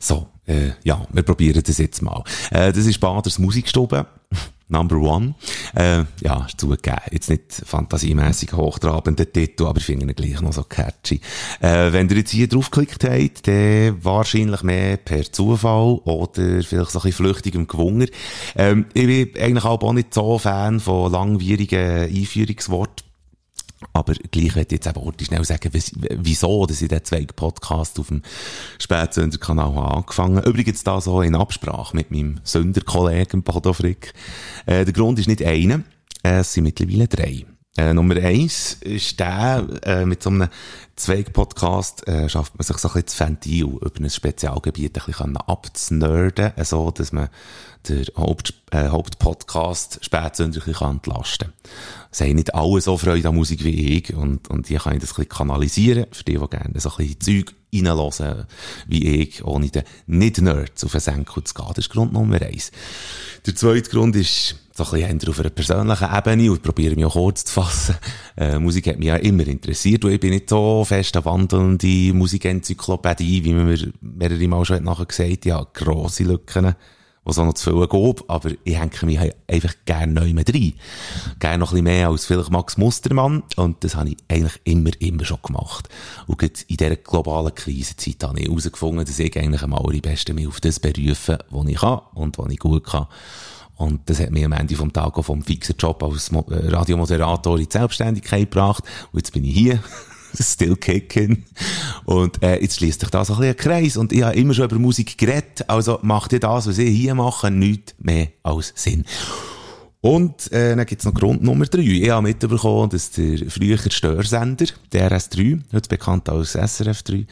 So, äh, ja, wir probieren das jetzt mal. Äh, das ist Baders Musikstube. Number One. Äh, ja, ist zugegeben. Jetzt nicht fantasiemässig hochtrabender Titel, aber ich finde ihn gleich noch so catchy. Äh, wenn ihr jetzt hier draufgeklickt habt, dann wahrscheinlich mehr per Zufall oder vielleicht so ein bisschen flüchtigem Gewunger. Ähm, ich bin eigentlich auch nicht so Fan von langwierigen Einführungsworten. Aber gleich möchte ich jetzt eben heute schnell sagen, wieso, dass ich den zwei Podcast auf dem Spätsünder-Kanal habe angefangen. Übrigens da so in Absprache mit meinem Sünderkollegen Bodo Frick. Äh, der Grund ist nicht einer, äh, es sind mittlerweile drei. Äh, Nummer eins ist der, äh, mit so einem Zweig-Podcast äh, schafft man sich so ein bisschen das Ventil über ein Spezialgebiet ein bisschen abzunerden, so dass man der Haupt, äh, Hauptpodcast bisschen entlasten kann. Es haben nicht alle so Freude an Musik wie ich und, und hier kann ich das ein bisschen kanalisieren, für die, die gerne so ein bisschen Zeug reinhören, wie ich, ohne den Nicht-Nerds auf den Senkel zu gehen. Das ist Grund Nummer eins. Der zweite Grund ist, so ein bisschen auf einer persönlichen Ebene und probiere mich auch kurz zu fassen. Äh, Musik hat mich ja immer interessiert und ich bin nicht so fest eine wandelnde Musikenzyklopädie, wie man mir mehrere Mal schon nachher gesagt hat. Ja, grosse Lücken was auch noch zu viel gab, aber ich hänge mich einfach gerne neu mit rein. Gerne noch ein bisschen mehr als vielleicht Max Mustermann und das habe ich eigentlich immer, immer schon gemacht. Und in dieser globalen Krisenzeit habe ich herausgefunden, dass ich eigentlich am allerbesten mich auf das berufen, was ich kann und was ich gut kann. Und das hat mich am Ende vom Tag auch vom fixen Job als äh, Radiomoderator in die Selbstständigkeit gebracht. Und jetzt bin ich hier. Still Kicking. Und äh, jetzt schließt sich da so ein bisschen ein Kreis. Und ich habe immer schon über Musik geredet. Also macht ihr das, was ich hier mache, nichts mehr als Sinn. Und äh, dann gibt's noch Grund Nummer drei. Ich habe mitbekommen, dass der frühere Störsender, der RS3, heute bekannt als SRF 3,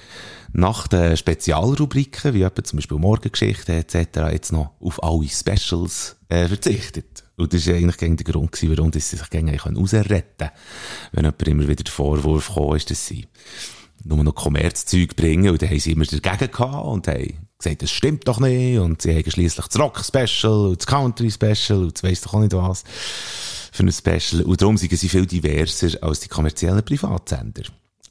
nach den Spezialrubriken, wie etwa zum Beispiel Morgengeschichte etc., jetzt noch auf alle Specials äh, verzichtet. Und das war eigentlich gegen der Grund, gewesen, warum sie sich gegen rausretten können. Wenn jemand immer wieder der Vorwurf kam, ist, dass sie nur noch Kommerzzeug bringen und dann haben sie immer dagegen gehabt und haben gesagt, das stimmt doch nicht und sie haben schliesslich das Rock-Special und das Country-Special und das weiss doch auch nicht was für ein Special und darum sind sie viel diverser als die kommerziellen Privatsender.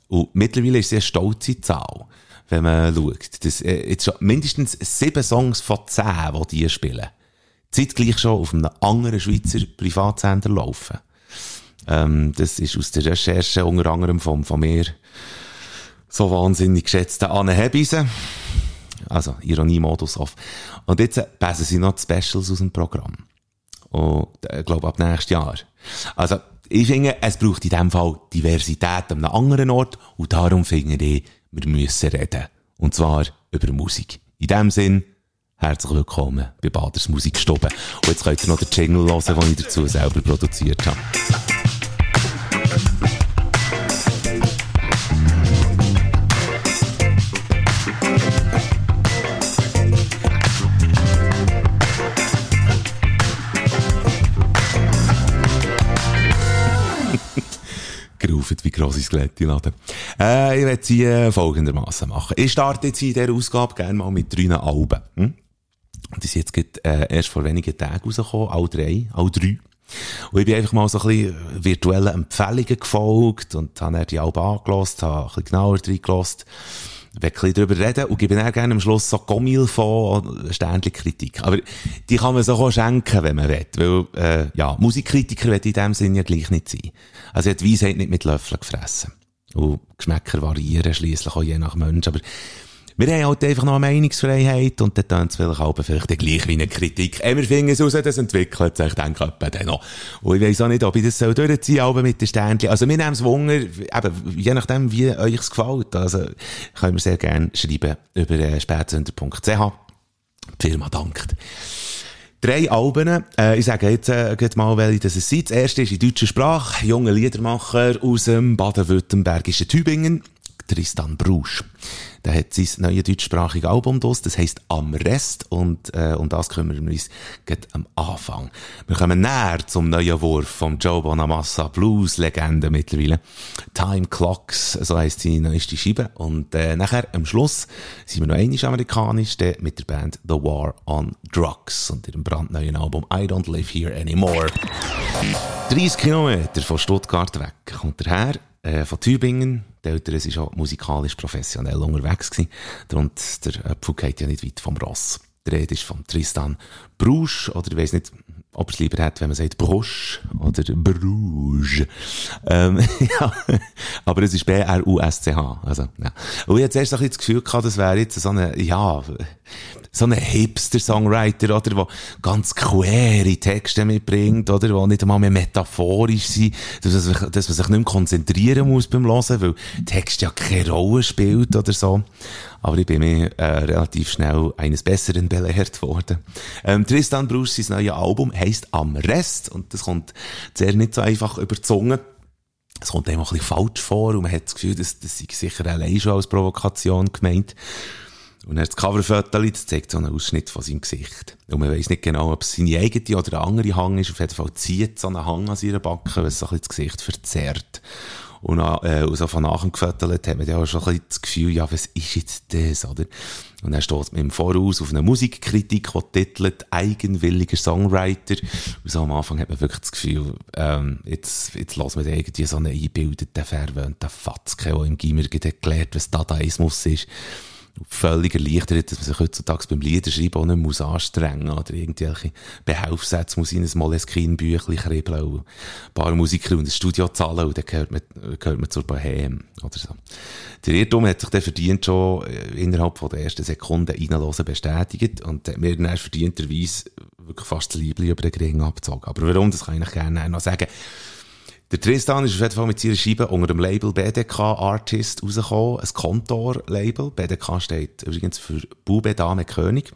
Und mittlerweile ist es eine stolze Zahl, wenn man schaut. dass äh, jetzt schon mindestens sieben Songs von zehn, die die spielen, zeitgleich schon auf einem anderen Schweizer Privatsender laufen. Ähm, das ist aus der Recherche unter anderem vom, von mir so wahnsinnig geschätzten Anne Hebise. Also, Ironie-Modus auf. Und jetzt passen sie noch die Specials aus dem Programm. Und, ich glaube, ab nächstes Jahr. Also, ich finde, es braucht in dem Fall Diversität an einem anderen Ort und darum finde ich, wir müssen reden. Und zwar über Musik. In dem Sinn, herzlich willkommen bei Baders Musikstube. Und jetzt könnt ihr noch den Jingle hören, den ich dazu selber produziert habe. Grosse Skelette laden. Äh, ich werde sie äh, folgendermaßen machen. Ich starte jetzt in dieser Ausgabe gerne mal mit drei Alben. Hm? Die sind jetzt grad, äh, erst vor wenigen Tagen rausgekommen, alle drei, alle drei. Und ich bin einfach mal so ein bisschen virtuellen Empfehlungen gefolgt und habe dann die Alben angelost, habe ein bisschen genauer reingelassen will ein darüber reden und gebe dann gerne am Schluss so Gommil von Sternchen Kritik. Aber die kann man so auch schenken, wenn man will. Weil, äh, ja, Musikkritiker will in dem Sinne ja gleich nicht sein. Also, er hat Weisheit nicht mit Löffeln gefressen. Und Geschmäcker variieren schliesslich auch je nach Mensch. Aber wir haben halt einfach noch eine Meinungsfreiheit und dann tun es vielleicht auch vielleicht gleich wie eine Kritik. Äh, wir finden es raus, das entwickelt sich dann dann noch. Und ich weiss auch nicht, ob ich das so durchziehen aber mit den Sternchen. Also wir nehmen es Wunder, eben, je nachdem, wie euch es gefällt. Also können wir sehr gerne schreiben über äh, spätsünder.ch. Die Firma dankt. Drei Alben. Äh, ich sage jetzt äh, mal, welche das sind. Das erste ist in deutscher Sprache. Junge Liedermacher aus dem baden-württembergischen Tübingen. Tristan Brusch. Der hat sein neues deutschsprachiges Album draus, das heisst Am Rest und äh, um das kümmern wir uns gerade am Anfang. Wir kommen näher zum neuen Wurf vom Joe Bonamassa, Blues-Legende mittlerweile. Time Clocks, so heisst seine neueste Scheibe. Und äh, nachher am Schluss sind wir noch einmal amerikanisch, der mit der Band The War on Drugs und ihrem brandneuen Album I Don't Live Here Anymore. 30 Kilometer von Stuttgart weg kommt er her, äh, von Tübingen, Älteren, sie war musikalisch professionell unterwegs gewesen. Und der Apfel geht ja nicht weit vom Ross. Die Rede ist von Tristan Brusch, oder ich weiss nicht, ob es lieber hat, wenn man sagt Brusch oder Bruges. Ähm, ja, aber es ist B-R-U-S-C-H. Also, ja. Und ich hatte zuerst ein das Gefühl gehabt, das wäre jetzt so eine, ja, so ein Hipster-Songwriter, oder, der ganz quere Texte mitbringt, oder, die nicht einmal mehr metaphorisch sind, dass dass man sich nicht mehr konzentrieren muss beim Hören, weil Text ja keine Rolle spielt, oder so. Aber ich bin mir äh, relativ schnell eines Besseren belehrt worden. Ähm, Tristan Bruce, sein neues Album heisst Am Rest und das kommt sehr nicht so einfach über. Es kommt einem ein bisschen falsch vor und man hat das Gefühl, dass das sei sicher allein schon als Provokation gemeint. Und er hat das Coverfoto, das zeigt so einen Ausschnitt von seinem Gesicht. Und man weiss nicht genau, ob es seine eigene oder eine andere Hang ist. Auf jeden Fall zieht so einen Hang an seiner Backe, weil es so ein bisschen das Gesicht verzerrt. Und, äh, und so von nachher gefüttert hat man ja schon ein bisschen das Gefühl, ja, was ist jetzt das, oder? Und dann steht man im Voraus auf einer Musikkritik, die titelt «Eigenwilliger Songwriter». Und so am Anfang hat man wirklich das Gefühl, ähm, jetzt, jetzt lässt man irgendwie so einen eingebildeten, verwöhnten Fatzke, der im Gimmer gelernt was Dadaismus ist völlig erleichtert, dass man sich heutzutage beim Liederschreiben auch nicht muss anstrengen oder irgendwelche Behelfssätze muss in ein Moleskine-Büchlein kribbeln und ein paar Musiker und ein Studio zahlen und dann gehört man, gehört man zur Bohem oder so. Der Irrtum hat sich dann verdient schon äh, innerhalb von der ersten Sekunde reinlosen bestätigt und hat mir dann verdienterweise wirklich fast das Liebling über den Gring abgezogen. Aber warum, das kann ich gerne noch sagen. Der Tristan ist auf jeden Fall mit seiner Scheibe unter dem Label BDK Artist rausgekommen, ein Kontor-Label. BDK steht übrigens für Bube, Dame, König.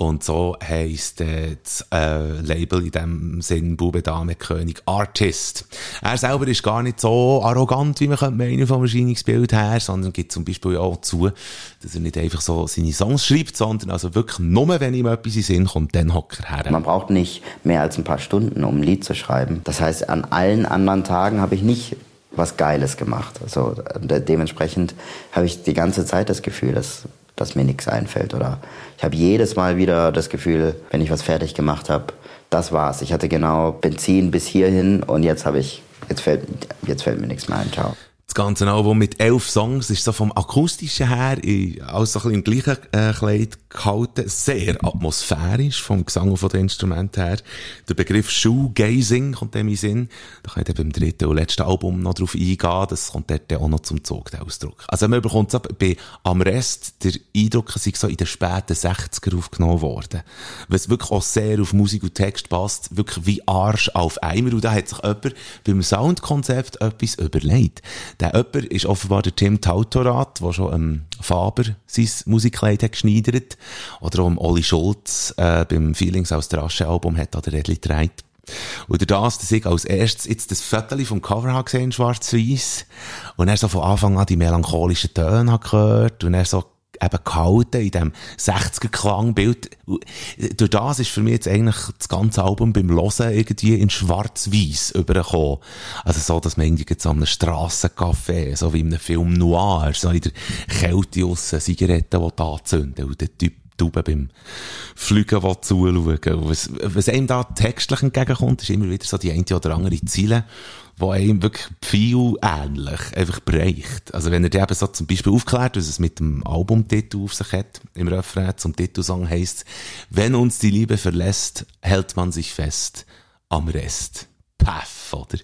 Und so heisst äh, das äh, Label in dem Sinn Bube, Dame, König Artist. Er selber ist gar nicht so arrogant, wie man könnte meinen vom Erscheinungsbild her, sondern gibt zum Beispiel auch zu, dass er nicht einfach so seine Songs schreibt, sondern also wirklich nur, wenn ihm etwas in Sinn kommt, dann hockt er her. Man braucht nicht mehr als ein paar Stunden, um ein Lied zu schreiben. Das heißt, an allen anderen Tagen habe ich nicht was Geiles gemacht. Also dementsprechend habe ich die ganze Zeit das Gefühl, dass dass mir nichts einfällt. Oder ich habe jedes Mal wieder das Gefühl, wenn ich was fertig gemacht habe, das war's. Ich hatte genau Benzin bis hierhin und jetzt habe ich, jetzt fällt, jetzt fällt mir nichts mehr ein. Ciao das ganze Album mit elf Songs ist so vom akustischen her alles so ein im gleichen äh, Kleid gehalten, sehr atmosphärisch vom Gesang und von den Instrumenten her. Der Begriff Shoegazing kommt dem in Sinn. Da könnt ihr beim dritten und letzten Album noch drauf eingehen. Das kommt dort auch noch zum Zug, der Ausdruck. Also man bekommt so bei am Rest der Eindruck, es sei so in den späten 60er aufgenommen worden. Was wirklich auch sehr auf Musik und Text passt, wirklich wie Arsch auf Eimer. Und da hat sich jemand beim Soundkonzept etwas überlegt. Der jemand ist offenbar der Tim Tautorat, der schon ähm, Faber sein Musikkleid hat geschneidert. Oder auch Olli Schulz äh, beim Feelings aus der Asche-Album hat an der Redli getragen. Und das, dass ich als erstes jetzt das Viertel vom Cover habe gesehen, schwarz-weiß. Und er so von Anfang an die melancholischen Töne gehört. Und er so eben gehalten in dem 60er-Klangbild. Durch das ist für mich jetzt eigentlich das ganze Album beim Hören irgendwie in schwarz-weiß übergekommen. Also so, dass man irgendwie so einem Strassencafé, so wie in einem Film Noir, so in der Kälte aussen Zigaretten da anzünden und der Typ Tube beim Fliegen zuschauen. Was, was einem da textlich entgegenkommt, ist immer wieder so die eine oder andere Ziele, wo einem wirklich viel ähnlich einfach bereicht. Also wenn er dir eben so zum Beispiel aufklärt, was es mit dem Albumtitel auf sich hat, im Refrain zum Titelsong heisst, wenn uns die Liebe verlässt, hält man sich fest am Rest. Paff, oder?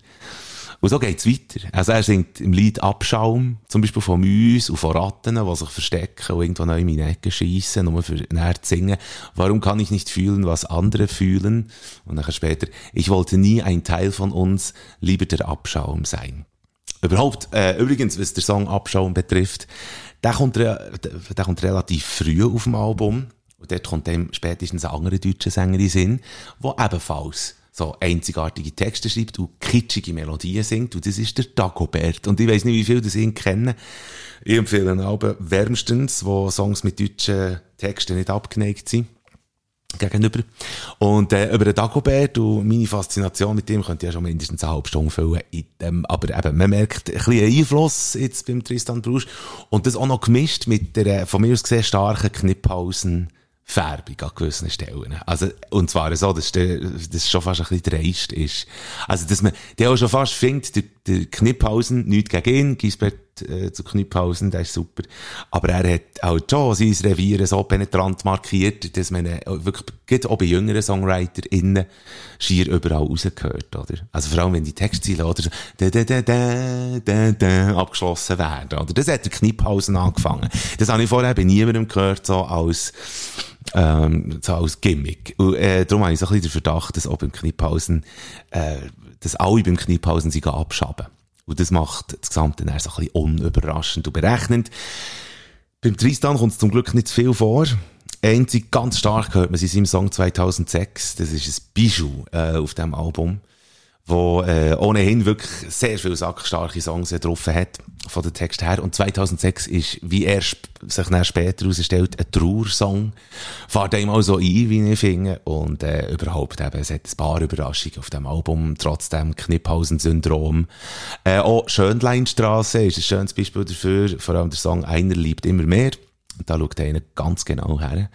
Und so geht's weiter. Also er singt im Lied Abschaum, zum Beispiel von Mäusen und von Ratten, die sich verstecken und irgendwo neu in meine Ecke schiessen, nur für näher zu singen. Warum kann ich nicht fühlen, was andere fühlen? Und nachher später, ich wollte nie ein Teil von uns, lieber der Abschaum sein. Überhaupt, äh, übrigens, was der Song Abschaum betrifft, der kommt, der, der kommt relativ früh auf dem Album. Und dort kommt dem spätestens ein anderer deutscher Sänger in Sinn, der ebenfalls so einzigartige Texte schreibt und kitschige Melodien singt. Und das ist der Dagobert. Und ich weiß nicht, wie viele das ihn kennen. Ich empfehle einen Album wärmstens, wo Songs mit deutschen Texten nicht abgeneigt sind gegenüber. Und äh, über den Dagobert und meine Faszination mit ihm könnte ja schon mindestens eine halbe Stunde füllen. Ähm, aber eben, man merkt ein bisschen Einfluss jetzt beim Tristan Brusch und das auch noch gemischt mit der von mir aus gesehen starken Knipphausen Färbung an gewissen Stellen. Also, und zwar so, dass das schon fast ein bisschen dreist ist. Also, dass man, der auch schon fast findet, der, der Kniphausen, nichts gegen ihn, Gisbert äh, zu Kniphausen, der ist super. Aber er hat auch schon sein Revier so penetrant markiert, dass man äh, wirklich, auch bei jüngeren SongwriterInnen, schier überall rausgehört, oder? Also, vor allem, wenn die Textziele, oder so, da, da, da, da, da, da, abgeschlossen werden, oder? Das hat der Kniphausen angefangen. Das habe ich vorher bei niemandem gehört, so als, ähm, so als Gimmick. Und, äh, darum habe ich so ein bisschen den Verdacht, dass auch beim Kniphausen, äh, dass alle beim Kniphausen sich abschaben. Und das macht das Gesamte dann so ein bisschen unüberraschend und berechnend. Beim Tristan kommt es zum Glück nicht zu viel vor. Einzig ganz stark hört man sie in seinem Song 2006. Das ist ein Bijou äh, auf dem Album wo äh, ohnehin wirklich sehr viele sackstarke Songs drauf hat, von der Text her. Und 2006 ist, wie er sich dann später herausstellt, ein Trauersong. Fahrt ihm auch so ein, wie ich finde. Und äh, überhaupt eben, es hat ein paar Überraschungen auf dem Album, trotzdem Kniphausen-Syndrom. Äh, auch Schönleinstraße ist ein schönes Beispiel dafür, vor allem der Song «Einer liebt immer mehr». Da schaut einer ganz genau her.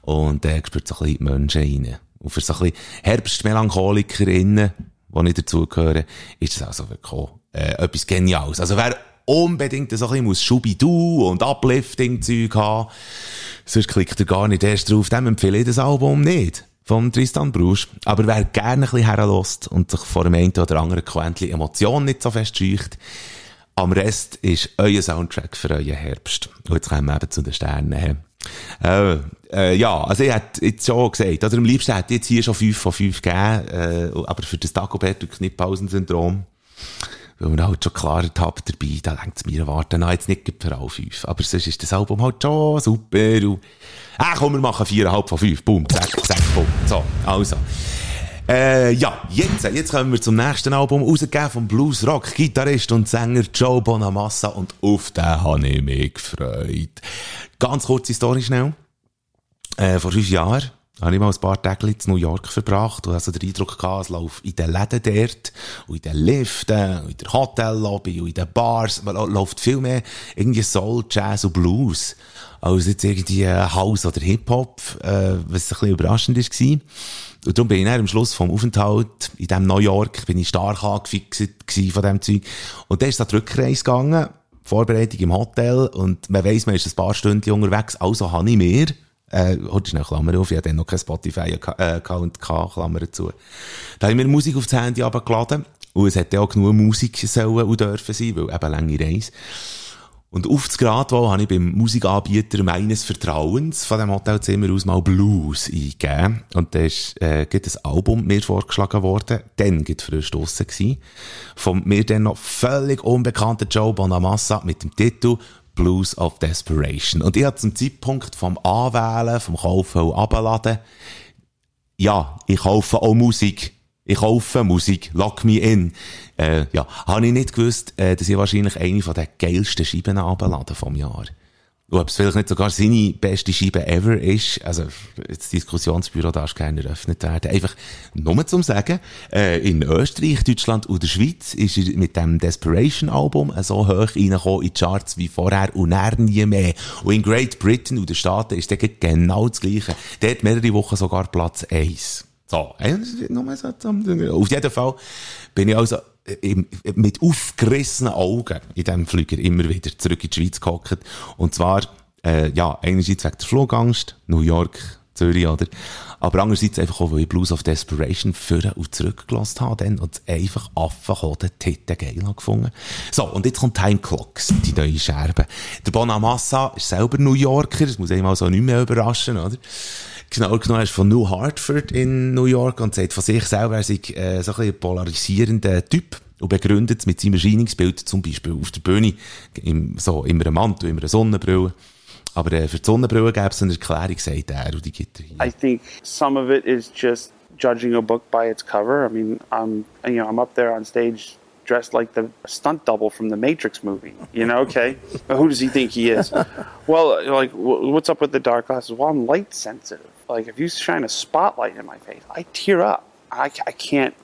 Und äh, spürt so ein bisschen die Menschen rein. Und für so ein bisschen Herbstmelancholikerinnen, die ich dazugehöre, ist das also wirklich auch, äh, etwas Geniales. Also wer unbedingt so ein bisschen muss Schubidu und Uplifting-Zeug haben, sonst klickt er gar nicht erst drauf, dem empfehle ich das Album nicht. Vom Tristan Brusch. Aber wer gerne ein bisschen herlässt und sich vor dem einen oder anderen Quäntchen Emotionen nicht so fest scheucht, am Rest ist euer Soundtrack für euren Herbst. Und jetzt kommen wir eben zu den Sternen. Äh, äh, ja, also ich hätte jetzt schon gesagt, oder am liebsten hätte ich jetzt hier schon 5 von 5 gegeben, äh, aber für das Dagobert und Kniphausen-Syndrom, weil man halt schon klar ertappt dabei, da lenkt es mir warten, na, jetzt nicht für alle 5. Aber sonst ist das Album halt schon super und, ah, komm, wir machen 4,5 von 5, boom, zack, zack, boom. So, also. Äh, ja, jetzt, jetzt kommen wir zum nächsten Album, rausgegeben vom Blues-Rock-Gitarrist und Sänger Joe Bonamassa und auf den habe ich mich gefreut. Ganz kurze Story schnell. Äh, vor fünf Jahren habe ich mal ein paar Tage in New York verbracht und also den Eindruck gehabt, es läuft in den Läden dort und in den Liften und in der Hotellobby und in den Bars, man läuft viel mehr irgendwie Soul, Jazz und Blues als jetzt irgendwie äh, House oder Hip-Hop, äh, was ein bisschen überraschend war. Und darum bin ich dann am Schluss vom Aufenthalt in dem New York, bin ich stark angefixt von dem Zeug. Und dann ist da die Rückreise gegangen, Vorbereitung im Hotel, und man weiss, man ist ein paar Stunden unterwegs, also habe ich mir, äh, heute schnell Klammer auf, ich hatte noch kein Spotify-Account Klammer zu. Da habe ich mir Musik aufs Handy abgeladen, und es hätte auch genug Musik sollen und dürfen sein, weil eben lange Reise. Und auf das Gradwohl habe ich beim Musikanbieter meines Vertrauens von dem Hotelzimmer aus mal Blues eingegeben. Und da ist, äh, gibt ein Album mir vorgeschlagen worden. Dann gibt frisch draussen gewesen. Von mir dann noch völlig unbekannten Joe Bonamassa mit dem Titel Blues of Desperation. Und ich habe zum Zeitpunkt vom Anwählen, vom Kaufen und Abladen, ja, ich kaufe auch Musik ich kaufe Musik, lock me in. Äh, ja, habe ich nicht gewusst, äh, dass ich wahrscheinlich eine von den geilsten Scheiben abladen vom Jahr. Und ob es vielleicht nicht sogar seine beste Scheibe ever ist, also das Diskussionsbüro darf gerne eröffnet werden. Einfach nur zum Sagen, äh, in Österreich, Deutschland und der Schweiz ist er mit dem Desperation-Album so hoch reingekommen in die Charts wie vorher und er nie mehr. Und in Great Britain und den Staaten ist der genau das Gleiche. Der hat mehrere Wochen sogar Platz 1. So, auf jeden Fall bin ich also äh, mit aufgerissenen Augen in diesem Flüger immer wieder zurück in die Schweiz gehockt. Und zwar, äh, ja, einerseits wegen der Flugangst, New York, Zürich, oder? Aber andererseits einfach auch, weil ich Blues of Desperation führen und zurückgelassen habe dann und einfach Affen den Titten geil gefunden. So, und jetzt kommt Time Clocks, die neue Scherbe. Der Bonamassa ist selber New Yorker, das muss einem also nicht mehr überraschen, oder? Genau genommen ist von New Hartford in New York und sagt von sich selber, er sei äh, so ein polarisierender Typ und begründet es mit seinem Erscheinungsbild zum Beispiel auf der Bühne, im, so immer ein Mantel, immer eine Sonnenbrille. Aber äh, für die Sonnenbrille gäbe es eine Erklärung, sagt er, und die gibt er I think some of it is just judging a book by its cover. I mean, I'm, you know, I'm up there on stage dressed like the stunt double from the Matrix movie. You know, okay, who does he think he is? Well, like, what's up with the dark glasses? Well, I'm light sensitive. Like if you shine a spotlight in my face, I tear up. I, I can't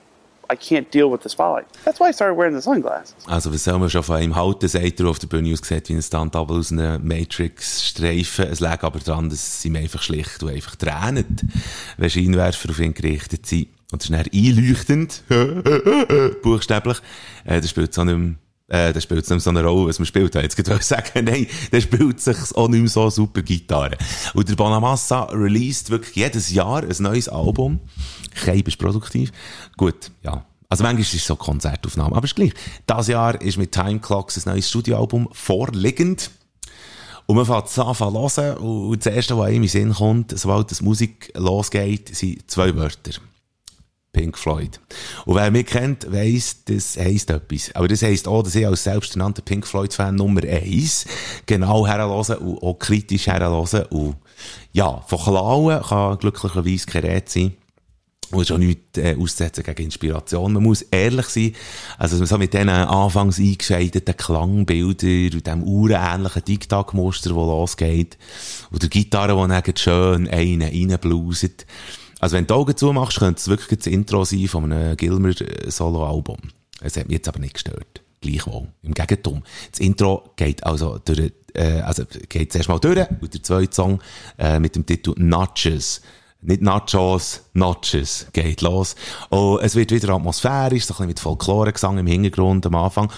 I can't deal with the spotlight. That's why I started wearing the sunglasses. Also, was soll man schon von ihm halten, sagt er auf der Bühne aussieht wie ein Stunt-Double aus einem Matrix-Streifen. Es lag aber daran, dass sie ihm einfach schlicht und einfach tränen, wenn Scheinwerfer auf ihn gerichtet sind. Und das ist dann einleuchtend, buchstäblich. Äh, das spielt so nicht mehr, äh, das spielt nicht mehr so eine Rolle, was man spielt. Jetzt könnte ich sagen, nein, der spielt sich auch nicht mehr so super Gitarre. Und der Bonamassa released wirklich jedes Jahr ein neues Album. Kein ist produktiv. Gut, ja. Also manchmal ist es so Konzertaufnahme, aber ist gleich. Das Jahr ist mit Time Clocks ein neues Studioalbum vorliegend. Und man fängt es an zu hören und das erste, was einem in den Sinn kommt, sobald die Musik losgeht, sind zwei Wörter. Pink Floyd. Und wer mich kennt, weiss, das heisst etwas. Aber das heisst auch, dass ich als selbsternannter Pink Floyd-Fan Nummer eins genau herhören und auch kritisch herhören. Und ja, von Klauen kann glücklicherweise kein Rät sein. Und schon nichts äh, auszusetzen gegen Inspiration. Man muss ehrlich sein, also so mit diesen anfangs eingescheideten Klangbildern und dem uhrenähnlichen Tic-Tac-Muster, das losgeht, und der Gitarre, die dann schön einen reinbluset. Also wenn du die Augen zumachst, könnte es wirklich das Intro sein von einem Gilmer-Solo-Album. Es hat mich jetzt aber nicht gestört. Gleichwohl. Im Gegenteil. Das Intro geht also durch, äh, also geht zuerst mal durch und der zweite Song äh, mit dem Titel Notches nicht Nachos, Notches geht los. Und es wird wieder atmosphärisch, so ein bisschen mit Folklore-Gesang im Hintergrund am Anfang.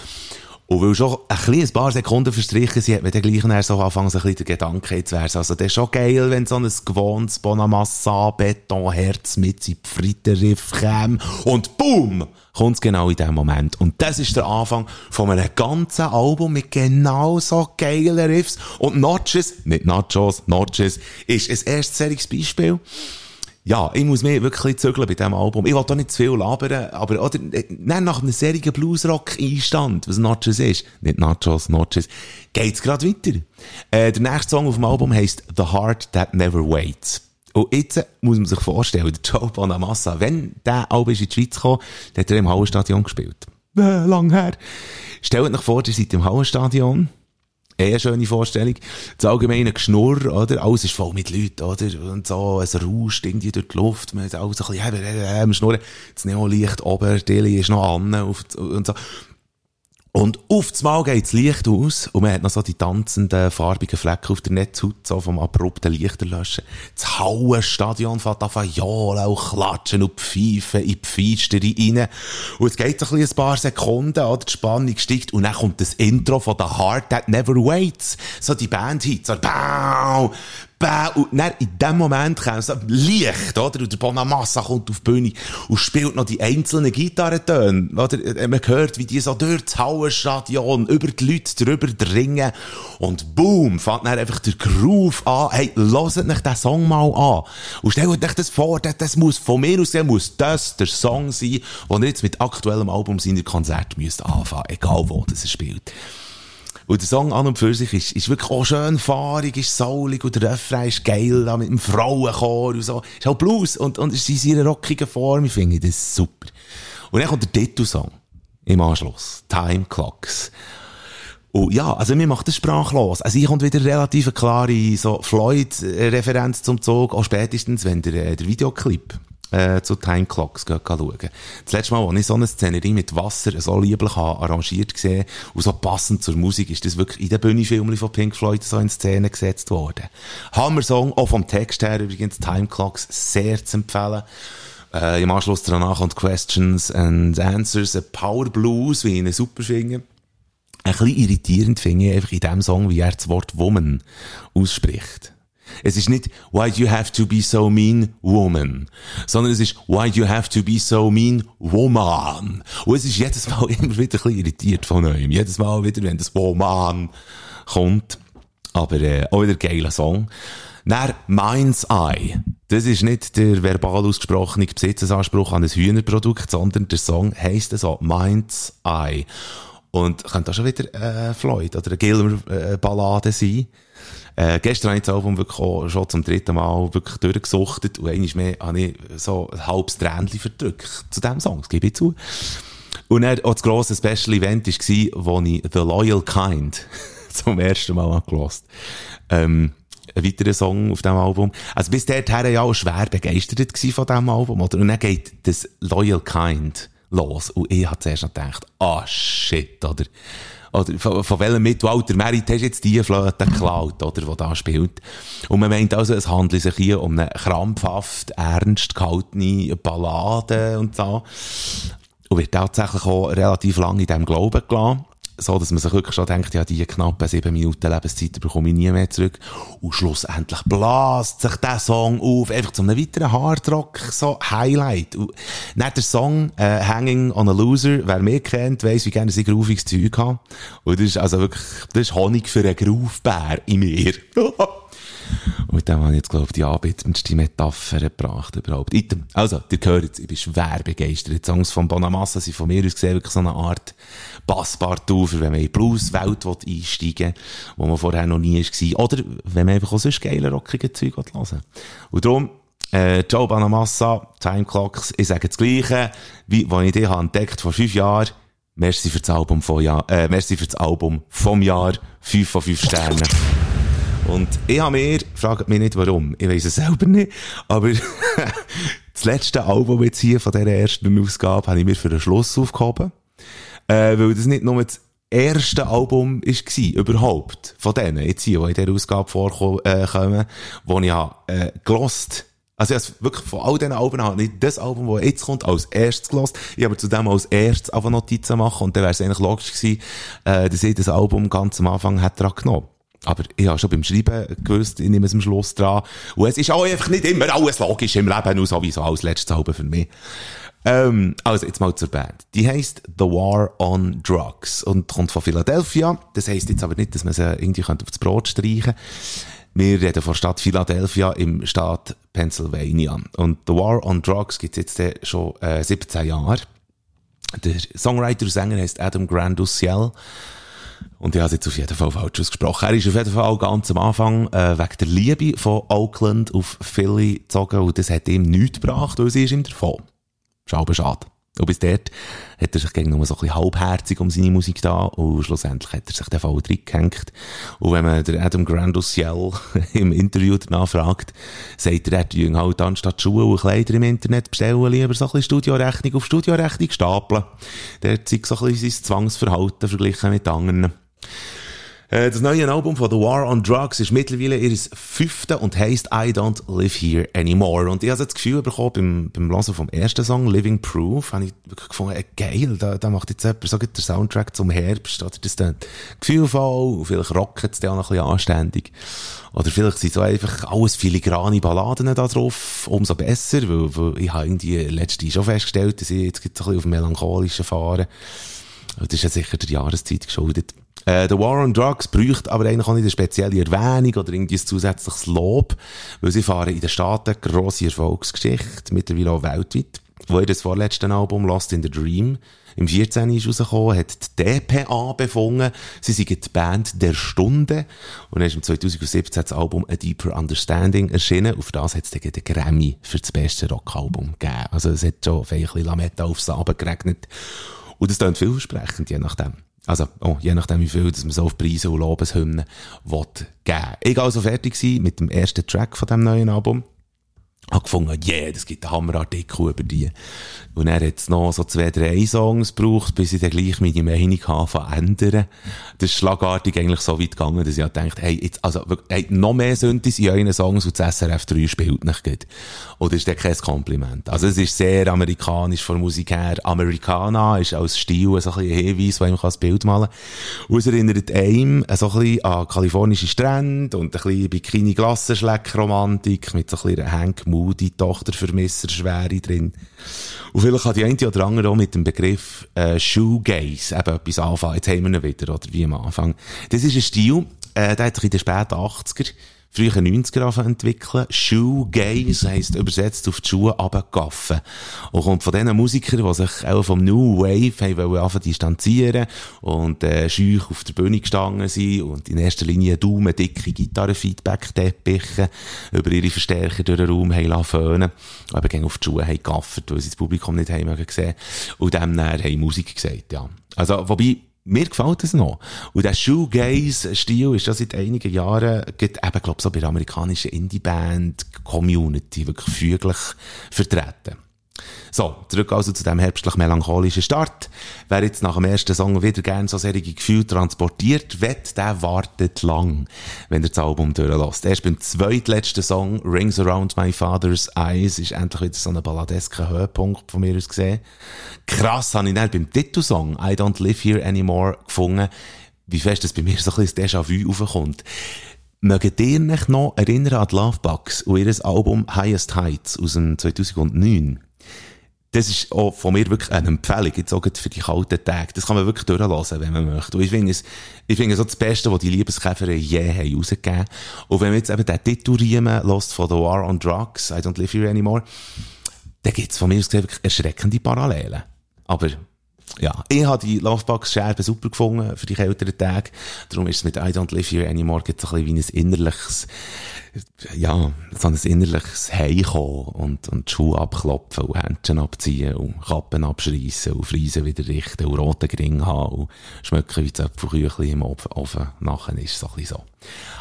Und weil schon ein, ein paar Sekunden verstrichen sind, hat man dann gleich so anfangen, so ein bisschen der Gedanke, jetzt wäre Also, das ist schon geil, wenn so ein gewohntes Bonamassa Betonherz mit seinem Fritterriff käme. Und boom! Kommt's genau in dem Moment. Und das ist der Anfang von einem ganzen Album mit genau so geilen Riffs. Und Notches, nicht Nachos, Notches, ist ein erstes Beispiel ja, ich muss mich wirklich zügeln bei diesem Album. Ich will da nicht zu viel labern, aber oder, äh, nach einem serigen Bluesrock-Einstand, was Nachos ist, nicht Nachos, Nachos, geht's gerade weiter. Äh, der nächste Song auf dem Album heisst The Heart That Never Waits. Und jetzt muss man sich vorstellen, der Joe Bonamassa, wenn der Album in die Schweiz kam, dann hat er im Hallenstadion gespielt. Äh, lang her. Stellt euch vor, ihr seid im Hallenstadion, eh eine schöne Vorstellung. Das allgemeine Geschnurr, oder? Alles ist voll mit Leuten, oder? Und so, es rauscht irgendwie durch die Luft, man hat alles ein bisschen, äh, äh, äh, Schnurren. Das Neonlicht oben, Deli ist noch an, und so. Und auf das Mal geht das Licht aus und man hat noch so die tanzenden farbigen Flecken auf der Netzhaut, so vom abrupten Lichterlöschen. Das Hauenstadion fährt an johlen und klatschen und pfeifen in die Feister rein. Und es geht so ein, ein paar Sekunden, oder? Die Spannung steigt und dann kommt das Intro von The Heart That Never Waits. So die Band-Hits, so, bau, bäh, und dann in dem Moment kommt so Licht, oder? Und der Bonamassa kommt auf die Bühne und spielt noch die einzelnen Gitarrentöne, oder? Äh, man hört, wie die so durch das Hauenstadion über die Leute drüber dringen und boom, fängt dann einfach der Groove an. Hey, hört euch den Song mal an. Und stellt euch das vor, das, muss, von mir aus gesehen, muss das der Song sein, den ihr jetzt mit aktuellem Album seiner Konzert müsst anfangen, egal wo das spielt. Und der Song an und für sich ist, ist wirklich auch schön fahrig, ist saulig und der Refrain ist geil, da mit dem Frauenchor und so. Ist halt Blues und, und ist in seiner rockigen Form. Ich finde das super. Und dann kommt der Titelsong im Anschluss. Time Clocks. Und ja, also mir macht das sprachlos. Also hier kommt wieder relativ klare so Floyd-Referenz zum Zug, auch spätestens, wenn der, äh, der Videoclip äh, zu Time Clocks schauen. Das letzte Mal, als ich so eine Szenerie mit Wasser so lieblich arrangiert gesehen und so passend zur Musik, ist das wirklich in den Bühnenfilmen von Pink Floyd so in Szene gesetzt worden. Hammer-Song, auch vom Text her übrigens, Time Clocks, sehr zu empfehlen. Äh, Im Anschluss danach kommt Questions and Answers, ein Power Blues, wie ihn super finde. Ein bisschen irritierend finde ich einfach in dem Song, wie er das Wort Woman ausspricht. Es ist nicht, why do you have to be so mean, woman? Sondern es ist, why do you have to be so mean, woman? Und es ist jedes Mal immer wieder ein bisschen irritiert von neuem. Jedes Mal wieder, wenn das woman kommt. Aber, äh, auch wieder ein geiler Song. Dann Mind's Eye. Das ist nicht der verbal ausgesprochene Besitzesanspruch an ein Hühnerprodukt, sondern der Song heisst so, Mind's Eye. Und könnte auch schon wieder äh, Floyd oder eine Gilmer-Ballade äh, sein. Äh, gestern habe ich das Album wirklich auch schon zum dritten Mal wirklich durchgesuchtet und einmal mehr habe ich so ein halbes Tränchen verdrückt zu diesem Song, das gebe ich zu. Und dann auch das grosse Special Event war, wo ich The Loyal Kind zum ersten Mal angelassen ähm, ein weiterer Song auf diesem Album. Also bis dahin ja auch schwer begeistert von diesem Album, oder? Und dann geht das Loyal Kind los. Und ich habe zuerst noch gedacht, ah, oh, shit, oder? Oder von, von welchem Mittelalter Merit hast du jetzt die Flöte geklaut, oder, die da spielt? Und man meint also, es handelt sich hier um eine krampfhaft, ernst gehaltene Ballade und so. Und wird tatsächlich auch relativ lange in diesem Glauben gelassen so, dass man sich wirklich schon denkt, ja, die knappen sieben Minuten Lebenszeit bekomme ich nie mehr zurück. Und schlussendlich blast sich der Song auf, einfach zu einem weiteren Hardrock, so Highlight. Und nicht der Song, äh, Hanging on a Loser, wer mich kennt, weiss, wie gerne sie grooviges Zeug haben. Und das ist also wirklich, das ist Honig für einen Groovebär in mir. Und dem habe ich jetzt, glaube ich, die anbietendste Metapher gebracht überhaupt. Item. Also, ihr hört ich bin schwer begeistert. Die Songs von Bonamassa sind von mir aus gesehen wirklich so eine Art Passpartout, für wenn man in die Blues-Welt einsteigen will, wo man vorher noch nie war. Oder wenn man einfach auch sonst geile, rockige Zeug hören Und darum, äh, Joe Bonamassa, Time Clocks, ich sage das Gleiche, wie, was ich dich entdeckt vor fünf Jahren. Merci für das Album vom Jahr, äh, merci für das Album vom Jahr, fünf von fünf Sternen. Und ich habe mir, fragt mich nicht warum, ich weiß es selber nicht, aber das letzte Album jetzt hier von dieser ersten Ausgabe habe ich mir für den Schluss aufgehoben, äh, weil das nicht nur das erste Album war, überhaupt, von denen jetzt hier, die in dieser Ausgabe vorkommen, äh, wo ich habe, äh, gelost also ich wirklich von all diesen Alben nicht das Album, das jetzt kommt, als erstes gelost. Ich habe zudem als erstes einfach Notizen machen und dann wäre es eigentlich logisch gewesen, äh, dass ich das Album ganz am Anfang hätte dran genommen. Aber ich habe schon beim Schreiben gewusst, ich nehme es am Schluss dran. Und es ist auch einfach nicht immer alles logisch im Leben, nur sowieso als letztes Album für mich. Ähm, also, jetzt mal zur Band. Die heisst The War on Drugs und kommt von Philadelphia. Das heisst jetzt aber nicht, dass man sie irgendwie auf das Brot streichen könnte. Wir reden von Stadt Philadelphia im Staat Pennsylvania. Und The War on Drugs gibt es jetzt schon äh, 17 Jahre. Der Songwriter und Sänger heißt Adam Granduciel. Und ich habe es jetzt auf jeden Fall falsch ausgesprochen. Er ist auf jeden Fall ganz am Anfang äh, wegen der Liebe von Oakland auf Philly gezogen und das hat ihm nichts gebracht, weil sie ist ihm davon. Schade, schade. Und bis dort hat er sich gegen nur so ein bisschen halbherzig um seine Musik da und schlussendlich hat er sich den Fall reingehängt. Und wenn man der Adam Grandusiel im Interview danach fragt, sagt er, er tue halt anstatt Schuhe und Kleider im Internet bestellen, lieber so ein bisschen Studiorechnung auf Studiorechnung stapeln. Der zeigt so ein bisschen sein Zwangsverhalten verglichen mit anderen. Äh, das neue Album von The War on Drugs ist mittlerweile ihr fünfte und heisst I Don't Live Here Anymore. Und ich habe das Gefühl bekommen, beim, beim Hören vom ersten Song, Living Proof, habe ich wirklich gefunden, äh, geil, da, da macht jetzt jemand so der Soundtrack zum Herbst, oder das dann gefühlvoll, vielleicht rockt es dann auch noch ein bisschen anständig. Oder vielleicht sind so einfach alles filigrane Balladen da drauf, umso besser, weil, weil ich habe irgendwie letzte schon festgestellt, dass ich jetzt ein bisschen auf melancholischen fahren. Und das ist ja sicher der Jahreszeit geschuldet. Äh, The War on Drugs bräuchte aber eigentlich auch nicht eine spezielle Erwähnung oder irgendwie ein zusätzliches Lob, weil sie fahren in den Staaten grosse Erfolgsgeschichte, mittlerweile auch weltweit. Wo ihr das vorletzte Album Lost in the Dream im 14. ist rausgekommen, hat die DPA befunden, sie sind die Band der Stunde und dann ist im 2017 das Album A Deeper Understanding erschienen. Auf das hat es dann den Grammy für das beste Rockalbum gegeben. Also es hat schon ein bisschen Lametta aufs Abend geregnet und das klingt vielversprechend, je nachdem. Also, oh, je nachdem, wie viel dass man so auf Preise und Lobeshymnen will geben. Ich war also fertig mit dem ersten Track von dem neuen Album habe gefunden, yeah, das gibt einen Hammerartikel über die. Und er hat noch so zwei, drei Songs gebraucht, bis ich dann gleich meine Meinung habe ändern. Das ist schlagartig eigentlich so weit gegangen, dass ich halt dachte, hey, jetzt, also, hey, noch mehr Sündis in euren Songs und das SRF 3 spielt nicht gut. Oder ist das kein Kompliment? Also, es ist sehr amerikanisch von Musik her. Americana ist als Stil so ein Hinweis, wo ich das Bild malen kann. Und es erinnert einem so ein bisschen an kalifornische Strände und ein bisschen Bikini-Glassenschleck-Romantik mit so ein bisschen Hank Moody, Tochtervermisser-Schwere drin. Und vielleicht hat die eine oder andere auch mit dem Begriff äh, Shoegaze eben etwas anfangen. Jetzt haben wir ihn wieder, oder wie am Anfang. Das ist ein Stil, äh, der hat sich in den späten 80er früher 90er entwickeln. Shoegaze heisst übersetzt auf die Schuhe runtergaffen. Und kommt von diesen Musikern, die sich auch vom New Wave haben wollen distanzieren und äh, schüch auf der Bühne gestanden sind und in erster Linie daumendicke Gitarrenfeedback-Teppiche über ihre Verstärker durch den Raum haben lassen aber gegen auf die Schuhe haben gaffert, weil sie das Publikum nicht haben gesehen und dem haben Musik gesagt, ja. Also, wobei, mir gefällt es noch. Und der Shoegaze-Stil ist schon seit einigen Jahren, geht eben, glaub so bei der amerikanischen Indie-Band-Community wirklich füglich vertreten. So, zurück also zu dem herbstlich-melancholischen Start. Wer jetzt nach dem ersten Song wieder gerne so solche Gefühle transportiert, wett, der wartet lang, wenn er das Album durchlässt. Erst beim zweitletzten Song, Rings Around My Father's Eyes, ist endlich wieder so ein balladesker Höhepunkt von mir aus gesehen. Krass, habe ich dann beim Titelsong I Don't Live Here Anymore gefunden, wie fest das bei mir so ein bisschen das Déjà-vu aufkommt. Mögt ihr euch noch erinnern an die Lovebugs und ihr Album Highest Heights aus dem 2009? Das ist auch von mir wirklich eine Empfehlung, jetzt auch für die kalten Tage. Das kann man wirklich durchlassen, wenn man möchte. Und ich finde es, ich finde es so das Beste, was die Liebeskäfer je haben rausgegeben. Und wenn man jetzt eben den Titel riemen von The War on Drugs, I Don't Live Here Anymore, dann gibt es von mir aus wirklich erschreckende Parallelen. Aber, ja, ich habe die Lovebox Scherben super gefunden für die kälteren Tage. Darum ist es mit I Don't Live Here Anymore so ein bisschen wie ein innerliches, ja, so ein innerliches Heimkommen und, und die Schuhe abklopfen und Händchen abziehen und Kappen abschreissen und Friesen wieder richten und roten Gring haben und schmecken wie Zöpfelküchli im Ofen. Nachher ist es so ein bisschen so.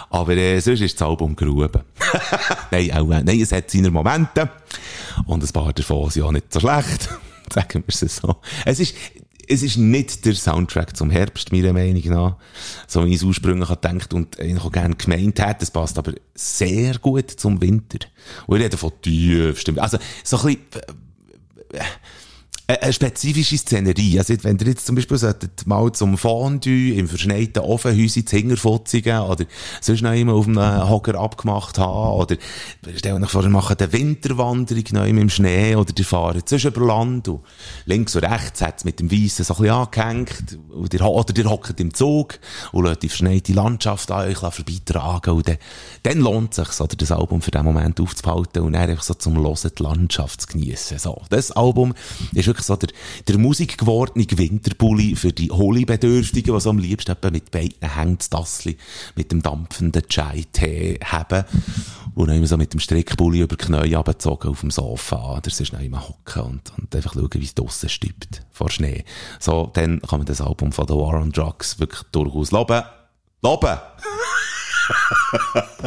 Aber äh, sonst ist das Album geruben. nein, auch, äh, nein, es hat seine Momente und ein paar davon sind auch nicht so schlecht. Sagen wir es so. Es ist, es ist nicht der Soundtrack zum Herbst, meiner Meinung nach. So wie ich es ursprünglich gedacht und eigentlich auch gerne gemeint hätte. Es passt aber sehr gut zum Winter. Und ich rede von tiefstem, also so ein bisschen, äh, eine spezifische Szenerie. Also, wenn ihr jetzt zum Beispiel solltet mal zum Fondue im verschneiten Ofenhäuschen zu Hingerfotzigen oder sonst noch immer auf einem Hocker abgemacht haben oder stell euch vor, ihr macht eine Winterwanderung noch im Schnee oder ihr fahrt zwischen über Land und links und rechts hat es mit dem Weissen so ein bisschen angehängt oder ihr, oder ihr hockt im Zug und lasst die verschneite Landschaft an euch vorbeitragen und dann, dann lohnt es sich, oder das Album für den Moment aufzuhalten und dann einfach so zum Hören die Landschaft zu geniessen. So, das Album ist wirklich so der, der musikgewordene Winterbully für die Holy-Bedürftigen, die so am liebsten mit beiden Hängstassli, mit dem dampfenden Chai-Tee haben und dann immer so mit dem Strickbully über die Knie abgezogen auf dem Sofa oder sonst noch immer hocken und, und einfach schauen, wie es draussen stippt vor Schnee. So, dann kann man das Album von The War on Drugs wirklich durchaus loben. Loben!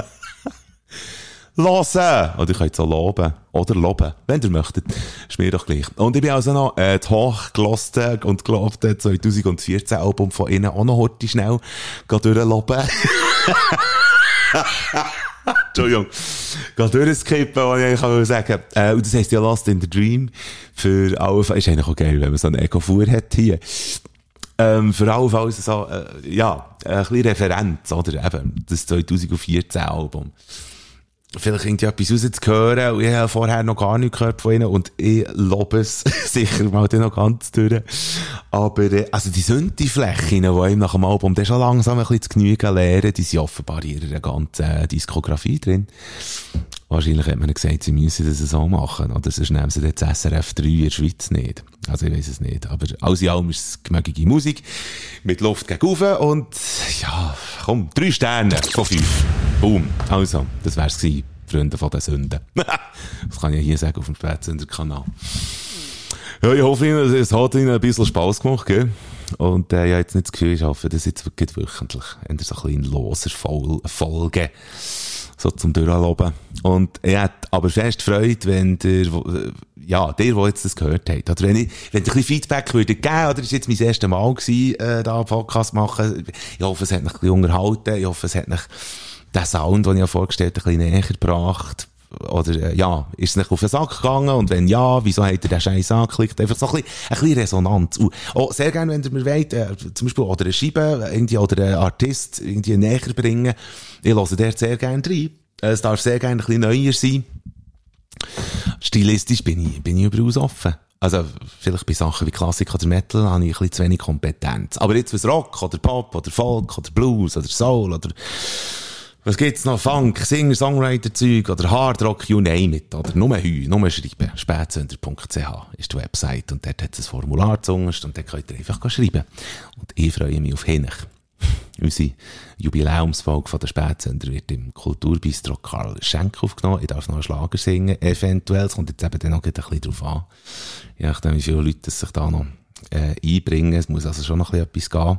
Hören! Oder ich könnt es auch loben. Oder loben. Wenn ihr möchtet. Ist mir doch gleich. Und ich bin also noch, äh, das hochgelosste und gelobte 2014 Album von ihnen auch noch heute schnell durchloben. Entschuldigung. Geht durchskippen, was ich eigentlich sagen äh, Und das heisst ja Lost in the Dream. Für alle, ist eigentlich auch geil, wenn man so eine Eco-Fuhr hat hier. Ähm, für alle Fälle so, äh, ja, ein bisschen Referenz, oder? Eben, das 2014 Album vielleicht irgendetwas rauszuhören. Und ich habe vorher noch gar nichts gehört von ihnen und ich lobe es sicher mal dann noch ganz durch. Aber, äh, also die Sündeflächen, die ihm nach dem Album dann schon langsam ein bisschen zu genügen lernen, die sind offenbar in ihrer ganzen Diskografie drin. Wahrscheinlich hat man gesagt, sie müssen das so machen. Oder sonst nehmen sie jetzt SRF 3 in der Schweiz nicht. Also ich weiß es nicht. Aber alles in allem ist es gemögige Musik. Mit Luft gegen und ja, komm, drei Sterne von fünf. Boom. Also, das wär's gewesen, Freunde von den Sünden. das kann ich hier sagen auf dem Spätsünder-Kanal. Ja, ich hoffe, es hat Ihnen ein bisschen Spass gemacht, gell? Und äh, ich habe jetzt nicht das Gefühl, ich hoffe, das jetzt wirklich wöchentlich. Ihr so ein bisschen loser Folge so zum Durchloben. Und ich hätte aber fest Freude, wenn der, ja, der, der jetzt das gehört hat, oder wenn ich, wenn ihr ein bisschen Feedback würde geben, oder ist jetzt mein erstes Mal gewesen, äh, da Podcast machen. Ich hoffe, es hat mich ein bisschen unterhalten. Ich hoffe, es hat mich den Sound, den ich ja vorgestellt habe, ein bisschen näher gebracht. Oder, äh, ja, ist es nicht auf den Sack gegangen? Und wenn ja, wieso hat er den Scheiß angeklickt? Einfach so ein bisschen, ein bisschen Resonanz. Und auch sehr gerne, wenn ihr mir wollt, äh, zum Beispiel, oder eine Scheibe, irgendwie, oder einen Artist, irgendwie näher bringen. Ich höre dort sehr gerne rein. Es darf sehr gerne ein bisschen neuer sein. Stilistisch bin ich, bin ich überaus offen. Also, vielleicht bei Sachen wie Klassik oder Metal habe ich ein bisschen zu wenig Kompetenz. Aber jetzt was Rock oder Pop oder Folk oder Blues oder Soul oder was gibt's noch? Funk, Singer, Songwriter-Zeug oder Hardrock, you name it. Oder nur Hü, nur schreiben. Spätsender.ch ist die Website und dort hat es ein Formular zungerst und dort könnt ihr einfach schreiben. Und ich freue mich auf Henech. Unsere Jubiläumsfolge von der Spätsender wird im Kulturbistro Karl Schenk aufgenommen. Ich darf noch einen Schlager singen, eventuell. Es kommt jetzt eben dann noch ein bisschen drauf an. Je nachdem, wie viele Leute sich da noch äh, einbringen. Es muss also schon noch ein bisschen etwas gehen.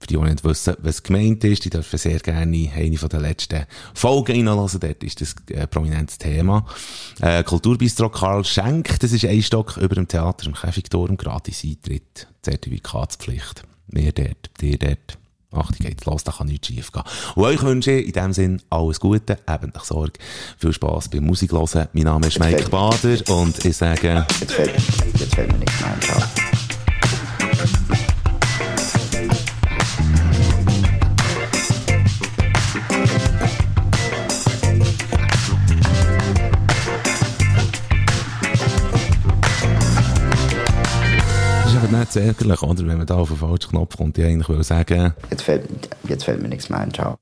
Für die, die nicht wissen, was gemeint ist, die dürfen sehr gerne eine von den letzten Folgen reinlassen. Dort ist das ein äh, prominentes Thema. Äh, Kulturbistro Karl Schenk, das ist ein Stock über dem Theater im Käfigturm, gratis Eintritt, Zertifikatspflicht. Wir dort, dir dort. Achtung, geht's los, da kann nichts schief gehen. Und euch wünsche ich in dem Sinn alles Gute, ebentlich Sorge, viel Spass beim Musik hören. Mein Name ist Mike Bader und ich sage... Jetzt fällt, jetzt fällt mir nichts mehr ärgerlich, oder? Wenn man da auf den falschen Knopf kommt, ich eigentlich sagen... Jetzt fällt, jetzt fällt mir nichts mehr ein. Ciao.